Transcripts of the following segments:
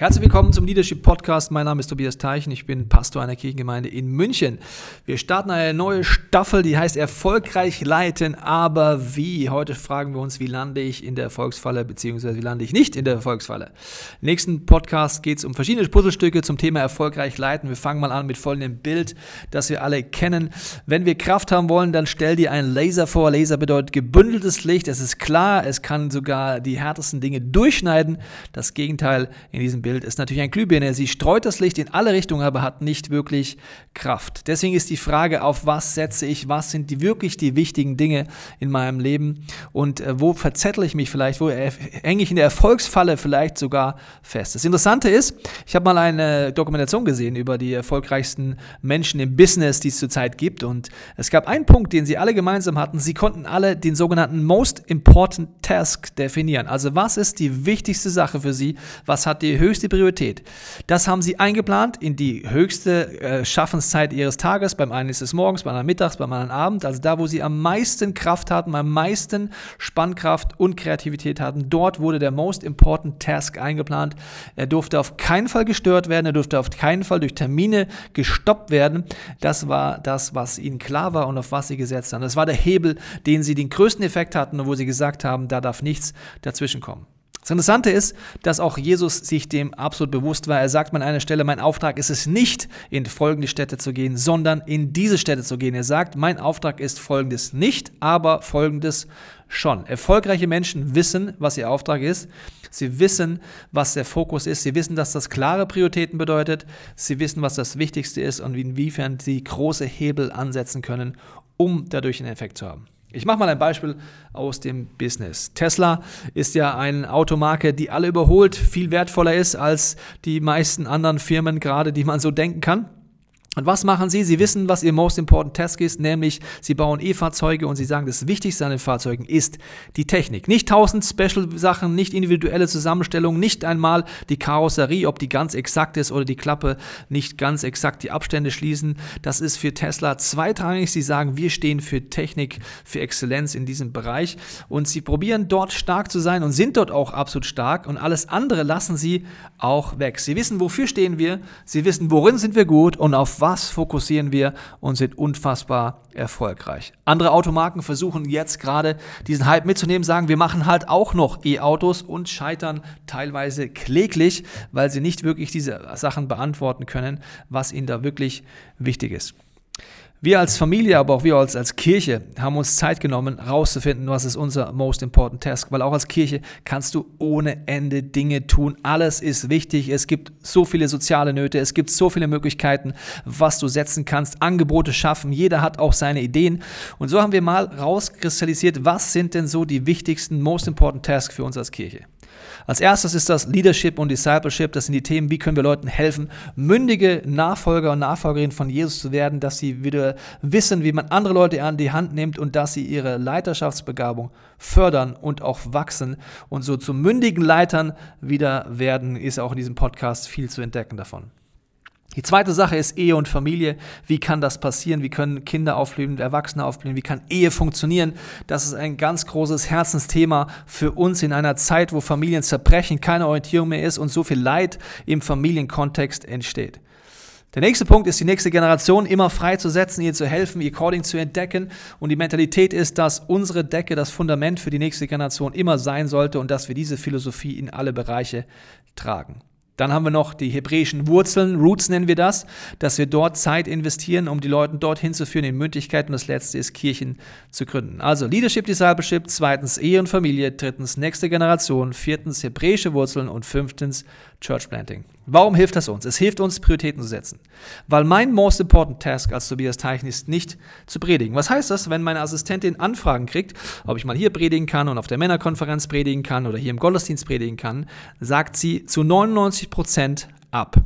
Herzlich willkommen zum Leadership Podcast. Mein Name ist Tobias Teichen. Ich bin Pastor einer Kirchengemeinde in München. Wir starten eine neue Staffel, die heißt Erfolgreich leiten, aber wie? Heute fragen wir uns, wie lande ich in der Erfolgsfalle, beziehungsweise wie lande ich nicht in der Erfolgsfalle. Im nächsten Podcast geht es um verschiedene Puzzlestücke zum Thema Erfolgreich leiten. Wir fangen mal an mit folgendem Bild, das wir alle kennen. Wenn wir Kraft haben wollen, dann stell dir einen Laser vor. Laser bedeutet gebündeltes Licht. Es ist klar, es kann sogar die härtesten Dinge durchschneiden. Das Gegenteil in diesem Bild Bild ist natürlich ein Glühbirne. Sie streut das Licht in alle Richtungen, aber hat nicht wirklich Kraft. Deswegen ist die Frage, auf was setze ich, was sind die wirklich die wichtigen Dinge in meinem Leben und äh, wo verzettle ich mich vielleicht, wo hänge ich in der Erfolgsfalle vielleicht sogar fest. Das Interessante ist, ich habe mal eine Dokumentation gesehen über die erfolgreichsten Menschen im Business, die es zurzeit gibt und es gab einen Punkt, den sie alle gemeinsam hatten. Sie konnten alle den sogenannten Most Important Task definieren. Also was ist die wichtigste Sache für sie? Was hat die höchste höchste Priorität. Das haben sie eingeplant in die höchste äh, Schaffenszeit ihres Tages. Beim einen ist es morgens, beim anderen mittags, beim anderen Abend. Also da, wo sie am meisten Kraft hatten, am meisten Spannkraft und Kreativität hatten, dort wurde der Most Important Task eingeplant. Er durfte auf keinen Fall gestört werden, er durfte auf keinen Fall durch Termine gestoppt werden. Das war das, was ihnen klar war und auf was sie gesetzt haben. Das war der Hebel, den sie den größten Effekt hatten und wo sie gesagt haben, da darf nichts dazwischen kommen. Das Interessante ist, dass auch Jesus sich dem absolut bewusst war. Er sagt an einer Stelle, mein Auftrag ist es nicht, in folgende Städte zu gehen, sondern in diese Städte zu gehen. Er sagt, mein Auftrag ist folgendes nicht, aber folgendes schon. Erfolgreiche Menschen wissen, was ihr Auftrag ist. Sie wissen, was der Fokus ist. Sie wissen, dass das klare Prioritäten bedeutet. Sie wissen, was das Wichtigste ist und inwiefern sie große Hebel ansetzen können, um dadurch einen Effekt zu haben. Ich mache mal ein Beispiel aus dem Business. Tesla ist ja eine Automarke, die alle überholt, viel wertvoller ist als die meisten anderen Firmen gerade, die man so denken kann. Und was machen sie? Sie wissen, was ihr Most Important Task ist, nämlich sie bauen E-Fahrzeuge und sie sagen, das Wichtigste an den Fahrzeugen ist die Technik. Nicht tausend Special-Sachen, nicht individuelle Zusammenstellungen, nicht einmal die Karosserie, ob die ganz exakt ist oder die Klappe nicht ganz exakt die Abstände schließen. Das ist für Tesla zweitrangig. Sie sagen, wir stehen für Technik, für Exzellenz in diesem Bereich und sie probieren dort stark zu sein und sind dort auch absolut stark und alles andere lassen sie auch weg. Sie wissen, wofür stehen wir, sie wissen, worin sind wir gut und auf was fokussieren wir und sind unfassbar erfolgreich. Andere Automarken versuchen jetzt gerade diesen Hype mitzunehmen, sagen, wir machen halt auch noch E-Autos und scheitern teilweise kläglich, weil sie nicht wirklich diese Sachen beantworten können, was ihnen da wirklich wichtig ist. Wir als Familie, aber auch wir als, als Kirche haben uns Zeit genommen, herauszufinden, was ist unser most important task. Weil auch als Kirche kannst du ohne Ende Dinge tun. Alles ist wichtig. Es gibt so viele soziale Nöte. Es gibt so viele Möglichkeiten, was du setzen kannst. Angebote schaffen. Jeder hat auch seine Ideen. Und so haben wir mal rauskristallisiert, was sind denn so die wichtigsten most important tasks für uns als Kirche. Als erstes ist das Leadership und Discipleship. Das sind die Themen, wie können wir Leuten helfen, mündige Nachfolger und Nachfolgerinnen von Jesus zu werden, dass sie wieder wissen, wie man andere Leute an die Hand nimmt und dass sie ihre Leiterschaftsbegabung fördern und auch wachsen und so zu mündigen Leitern wieder werden, ist auch in diesem Podcast viel zu entdecken davon. Die zweite Sache ist Ehe und Familie. Wie kann das passieren? Wie können Kinder aufblühen, Erwachsene aufblühen? Wie kann Ehe funktionieren? Das ist ein ganz großes Herzensthema für uns in einer Zeit, wo Familien zerbrechen, keine Orientierung mehr ist und so viel Leid im Familienkontext entsteht. Der nächste Punkt ist, die nächste Generation immer freizusetzen, ihr zu helfen, ihr Calling zu entdecken. Und die Mentalität ist, dass unsere Decke das Fundament für die nächste Generation immer sein sollte und dass wir diese Philosophie in alle Bereiche tragen. Dann haben wir noch die hebräischen Wurzeln, Roots nennen wir das, dass wir dort Zeit investieren, um die Leute dorthin zu führen in Mündigkeit. Und das letzte ist, Kirchen zu gründen. Also Leadership, Discipleship, zweitens Ehe und Familie, drittens nächste Generation, viertens hebräische Wurzeln und fünftens Church Planting. Warum hilft das uns? Es hilft uns, Prioritäten zu setzen. Weil mein most important task als Tobias Teichen ist nicht zu predigen. Was heißt das, wenn meine Assistentin Anfragen kriegt, ob ich mal hier predigen kann und auf der Männerkonferenz predigen kann oder hier im Gottesdienst predigen kann, sagt sie zu 99 Prozent ab.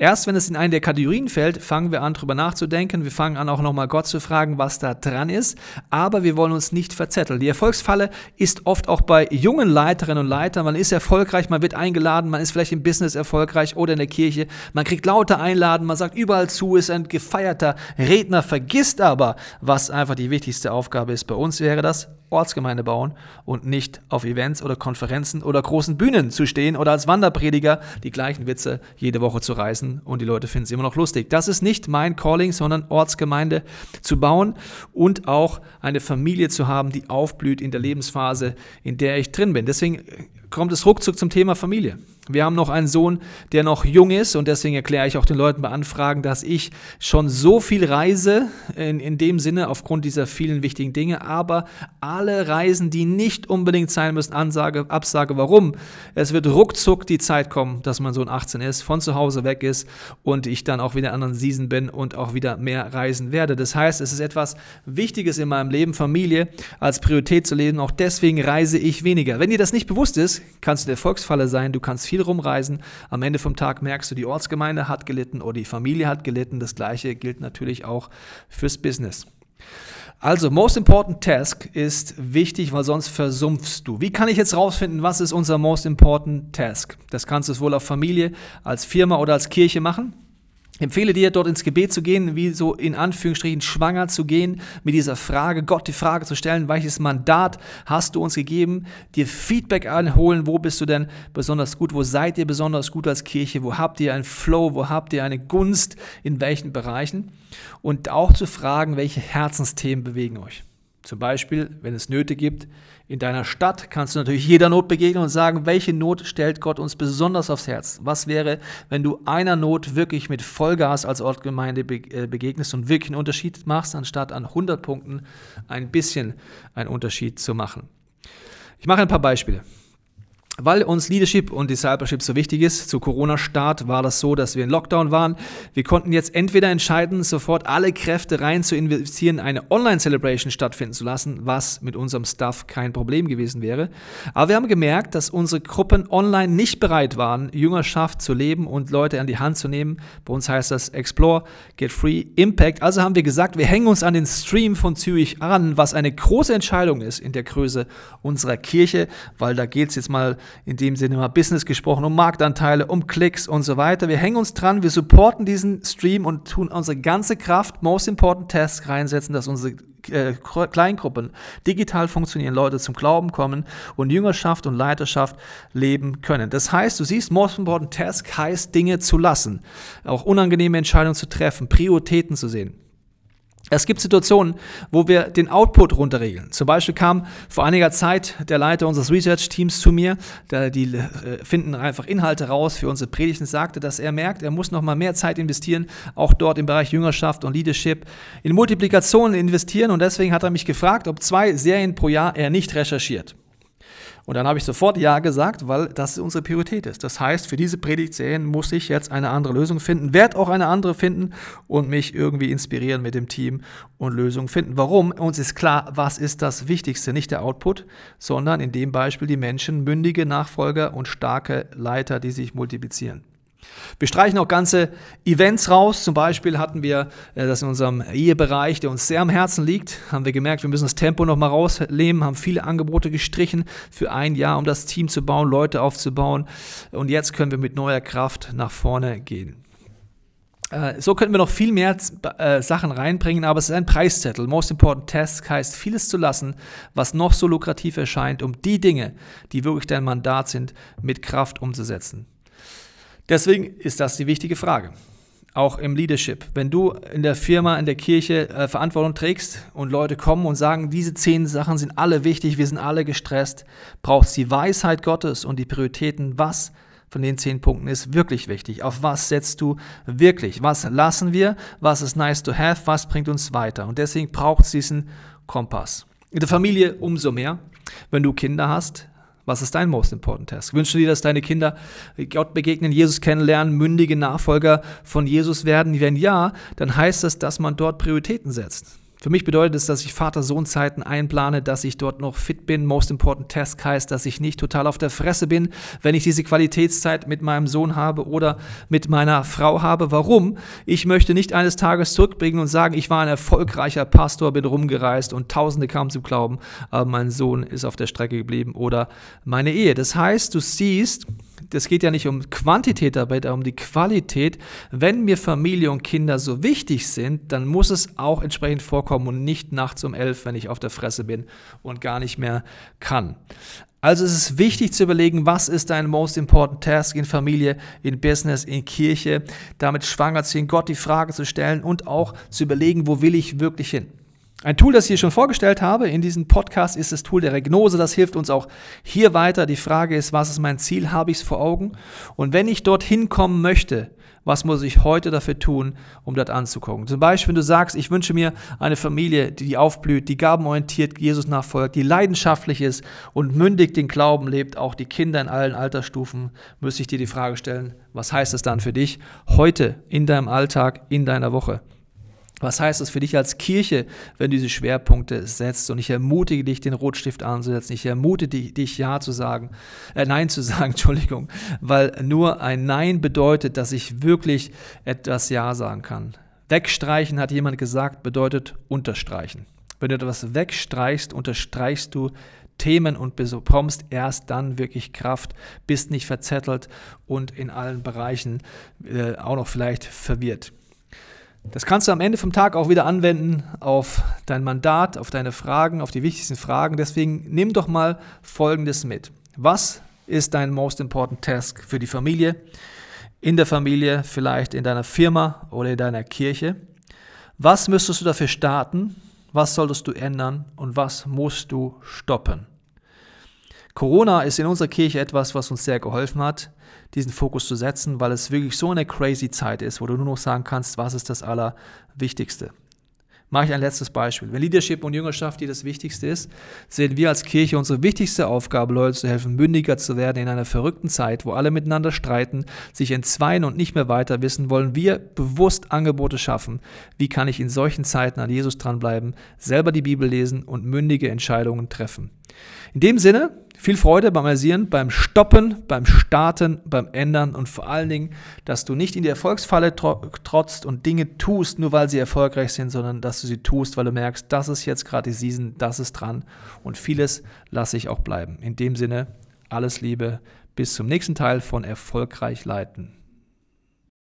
Erst wenn es in eine der Kategorien fällt, fangen wir an, darüber nachzudenken. Wir fangen an, auch nochmal Gott zu fragen, was da dran ist. Aber wir wollen uns nicht verzetteln. Die Erfolgsfalle ist oft auch bei jungen Leiterinnen und Leitern. Man ist erfolgreich, man wird eingeladen, man ist vielleicht im Business erfolgreich oder in der Kirche. Man kriegt lauter Einladen, man sagt überall zu, ist ein gefeierter Redner, vergisst aber, was einfach die wichtigste Aufgabe ist. Bei uns wäre das Ortsgemeinde bauen und nicht auf Events oder Konferenzen oder großen Bühnen zu stehen oder als Wanderprediger die gleichen Witze jede Woche zu reißen und die Leute finden es immer noch lustig. Das ist nicht mein Calling, sondern Ortsgemeinde zu bauen und auch eine Familie zu haben, die aufblüht in der Lebensphase, in der ich drin bin. Deswegen kommt es ruckzuck zum Thema Familie. Wir haben noch einen Sohn, der noch jung ist und deswegen erkläre ich auch den Leuten bei Anfragen, dass ich schon so viel reise in, in dem Sinne aufgrund dieser vielen wichtigen Dinge, aber alle Reisen, die nicht unbedingt sein müssen, Ansage, Absage, warum? Es wird ruckzuck die Zeit kommen, dass mein Sohn 18 ist, von zu Hause weg ist und ich dann auch wieder in anderen Season bin und auch wieder mehr reisen werde. Das heißt, es ist etwas Wichtiges in meinem Leben, Familie als Priorität zu leben. Auch deswegen reise ich weniger. Wenn dir das nicht bewusst ist, kannst du der Erfolgsfalle sein, du kannst viel viel rumreisen. Am Ende vom Tag merkst du, die Ortsgemeinde hat gelitten oder die Familie hat gelitten. Das gleiche gilt natürlich auch fürs Business. Also, most important task ist wichtig, weil sonst versumpfst du. Wie kann ich jetzt rausfinden, was ist unser most important task? Das kannst du sowohl auf Familie, als Firma oder als Kirche machen empfehle dir, dort ins Gebet zu gehen, wie so in Anführungsstrichen schwanger zu gehen, mit dieser Frage, Gott die Frage zu stellen, welches Mandat hast du uns gegeben, dir Feedback einholen, wo bist du denn besonders gut, wo seid ihr besonders gut als Kirche, wo habt ihr einen Flow, wo habt ihr eine Gunst, in welchen Bereichen und auch zu fragen, welche Herzensthemen bewegen euch. Zum Beispiel, wenn es Nöte gibt, in deiner Stadt kannst du natürlich jeder Not begegnen und sagen, welche Not stellt Gott uns besonders aufs Herz? Was wäre, wenn du einer Not wirklich mit Vollgas als Ortgemeinde äh, begegnest und wirklich einen Unterschied machst, anstatt an 100 Punkten ein bisschen einen Unterschied zu machen? Ich mache ein paar Beispiele. Weil uns Leadership und Discipleship so wichtig ist, zu Corona-Start war das so, dass wir in Lockdown waren. Wir konnten jetzt entweder entscheiden, sofort alle Kräfte rein zu investieren, eine Online-Celebration stattfinden zu lassen, was mit unserem Stuff kein Problem gewesen wäre. Aber wir haben gemerkt, dass unsere Gruppen online nicht bereit waren, Jüngerschaft zu leben und Leute an die Hand zu nehmen. Bei uns heißt das Explore, Get Free, Impact. Also haben wir gesagt, wir hängen uns an den Stream von Zürich an, was eine große Entscheidung ist in der Größe unserer Kirche, weil da geht es jetzt mal in dem Sinne mal Business gesprochen, um Marktanteile, um Klicks und so weiter. Wir hängen uns dran, wir supporten diesen Stream und tun unsere ganze Kraft, most important Tasks reinsetzen, dass unsere äh, Kleingruppen digital funktionieren, Leute zum Glauben kommen und Jüngerschaft und Leiterschaft leben können. Das heißt, du siehst, most important task heißt Dinge zu lassen, auch unangenehme Entscheidungen zu treffen, Prioritäten zu sehen. Es gibt Situationen, wo wir den Output runterregeln. Zum Beispiel kam vor einiger Zeit der Leiter unseres Research-Teams zu mir, die äh, finden einfach Inhalte raus für unsere Predigten, sagte, dass er merkt, er muss noch mal mehr Zeit investieren, auch dort im Bereich Jüngerschaft und Leadership, in Multiplikationen investieren und deswegen hat er mich gefragt, ob zwei Serien pro Jahr er nicht recherchiert. Und dann habe ich sofort Ja gesagt, weil das unsere Priorität ist. Das heißt, für diese Predigtserien muss ich jetzt eine andere Lösung finden, werde auch eine andere finden und mich irgendwie inspirieren mit dem Team und Lösungen finden. Warum? Uns ist klar, was ist das Wichtigste? Nicht der Output, sondern in dem Beispiel die Menschen, mündige Nachfolger und starke Leiter, die sich multiplizieren. Wir streichen auch ganze Events raus. Zum Beispiel hatten wir äh, das in unserem Ehebereich, der uns sehr am Herzen liegt, haben wir gemerkt, wir müssen das Tempo noch mal rausnehmen, haben viele Angebote gestrichen für ein Jahr, um das Team zu bauen, Leute aufzubauen. Und jetzt können wir mit neuer Kraft nach vorne gehen. Äh, so könnten wir noch viel mehr äh, Sachen reinbringen, aber es ist ein Preiszettel. Most Important Task heißt, vieles zu lassen, was noch so lukrativ erscheint, um die Dinge, die wirklich dein Mandat sind, mit Kraft umzusetzen. Deswegen ist das die wichtige Frage. Auch im Leadership. Wenn du in der Firma, in der Kirche äh, Verantwortung trägst und Leute kommen und sagen, diese zehn Sachen sind alle wichtig, wir sind alle gestresst, brauchst die Weisheit Gottes und die Prioritäten, was von den zehn Punkten ist wirklich wichtig. Auf was setzt du wirklich? Was lassen wir? Was ist nice to have? Was bringt uns weiter? Und deswegen braucht es diesen Kompass. In der Familie umso mehr. Wenn du Kinder hast, was ist dein most important task? Wünschst du dir, dass deine Kinder Gott begegnen, Jesus kennenlernen, mündige Nachfolger von Jesus werden? Wenn ja, dann heißt das, dass man dort Prioritäten setzt. Für mich bedeutet es, dass ich Vater-Sohn-Zeiten einplane, dass ich dort noch fit bin. Most important task heißt, dass ich nicht total auf der Fresse bin, wenn ich diese Qualitätszeit mit meinem Sohn habe oder mit meiner Frau habe. Warum? Ich möchte nicht eines Tages zurückbringen und sagen, ich war ein erfolgreicher Pastor, bin rumgereist und Tausende kamen zum Glauben, aber mein Sohn ist auf der Strecke geblieben oder meine Ehe. Das heißt, du siehst, das geht ja nicht um Quantität dabei, sondern um die Qualität. Wenn mir Familie und Kinder so wichtig sind, dann muss es auch entsprechend vorkommen und nicht nachts um elf, wenn ich auf der Fresse bin und gar nicht mehr kann. Also es ist wichtig zu überlegen, was ist dein most important task in Familie, in Business, in Kirche, damit schwanger zu ziehen, Gott die Frage zu stellen und auch zu überlegen, wo will ich wirklich hin. Ein Tool, das ich hier schon vorgestellt habe in diesem Podcast, ist das Tool der Regnose. Das hilft uns auch hier weiter. Die Frage ist, was ist mein Ziel? Habe ich es vor Augen? Und wenn ich dorthin kommen möchte, was muss ich heute dafür tun, um dort anzukommen? Zum Beispiel, wenn du sagst, ich wünsche mir eine Familie, die aufblüht, die gabenorientiert Jesus nachfolgt, die leidenschaftlich ist und mündig den Glauben lebt, auch die Kinder in allen Altersstufen, müsste ich dir die Frage stellen, was heißt es dann für dich heute in deinem Alltag, in deiner Woche? Was heißt das für dich als Kirche, wenn du diese Schwerpunkte setzt? Und ich ermutige dich, den Rotstift anzusetzen. Ich ermutige dich, Ja zu sagen, äh, Nein zu sagen, Entschuldigung, weil nur ein Nein bedeutet, dass ich wirklich etwas Ja sagen kann. Wegstreichen, hat jemand gesagt, bedeutet unterstreichen. Wenn du etwas wegstreichst, unterstreichst du Themen und bekommst erst dann wirklich Kraft, bist nicht verzettelt und in allen Bereichen äh, auch noch vielleicht verwirrt. Das kannst du am Ende vom Tag auch wieder anwenden auf dein Mandat, auf deine Fragen, auf die wichtigsten Fragen. Deswegen nimm doch mal Folgendes mit. Was ist dein most important task für die Familie? In der Familie, vielleicht in deiner Firma oder in deiner Kirche? Was müsstest du dafür starten? Was solltest du ändern? Und was musst du stoppen? Corona ist in unserer Kirche etwas, was uns sehr geholfen hat diesen Fokus zu setzen, weil es wirklich so eine crazy Zeit ist, wo du nur noch sagen kannst, was ist das Allerwichtigste. Mache ich ein letztes Beispiel. Wenn Leadership und Jüngerschaft dir das Wichtigste ist, sehen wir als Kirche unsere wichtigste Aufgabe, Leute zu helfen, mündiger zu werden in einer verrückten Zeit, wo alle miteinander streiten, sich entzweien und nicht mehr weiter wissen, wollen wir bewusst Angebote schaffen. Wie kann ich in solchen Zeiten an Jesus dranbleiben, selber die Bibel lesen und mündige Entscheidungen treffen? In dem Sinne, viel Freude beim Asieren, beim Stoppen, beim Starten, beim Ändern und vor allen Dingen, dass du nicht in die Erfolgsfalle trotzt und Dinge tust, nur weil sie erfolgreich sind, sondern dass du sie tust, weil du merkst, das ist jetzt gerade die Season, das ist dran und vieles lasse ich auch bleiben. In dem Sinne, alles Liebe, bis zum nächsten Teil von Erfolgreich leiten.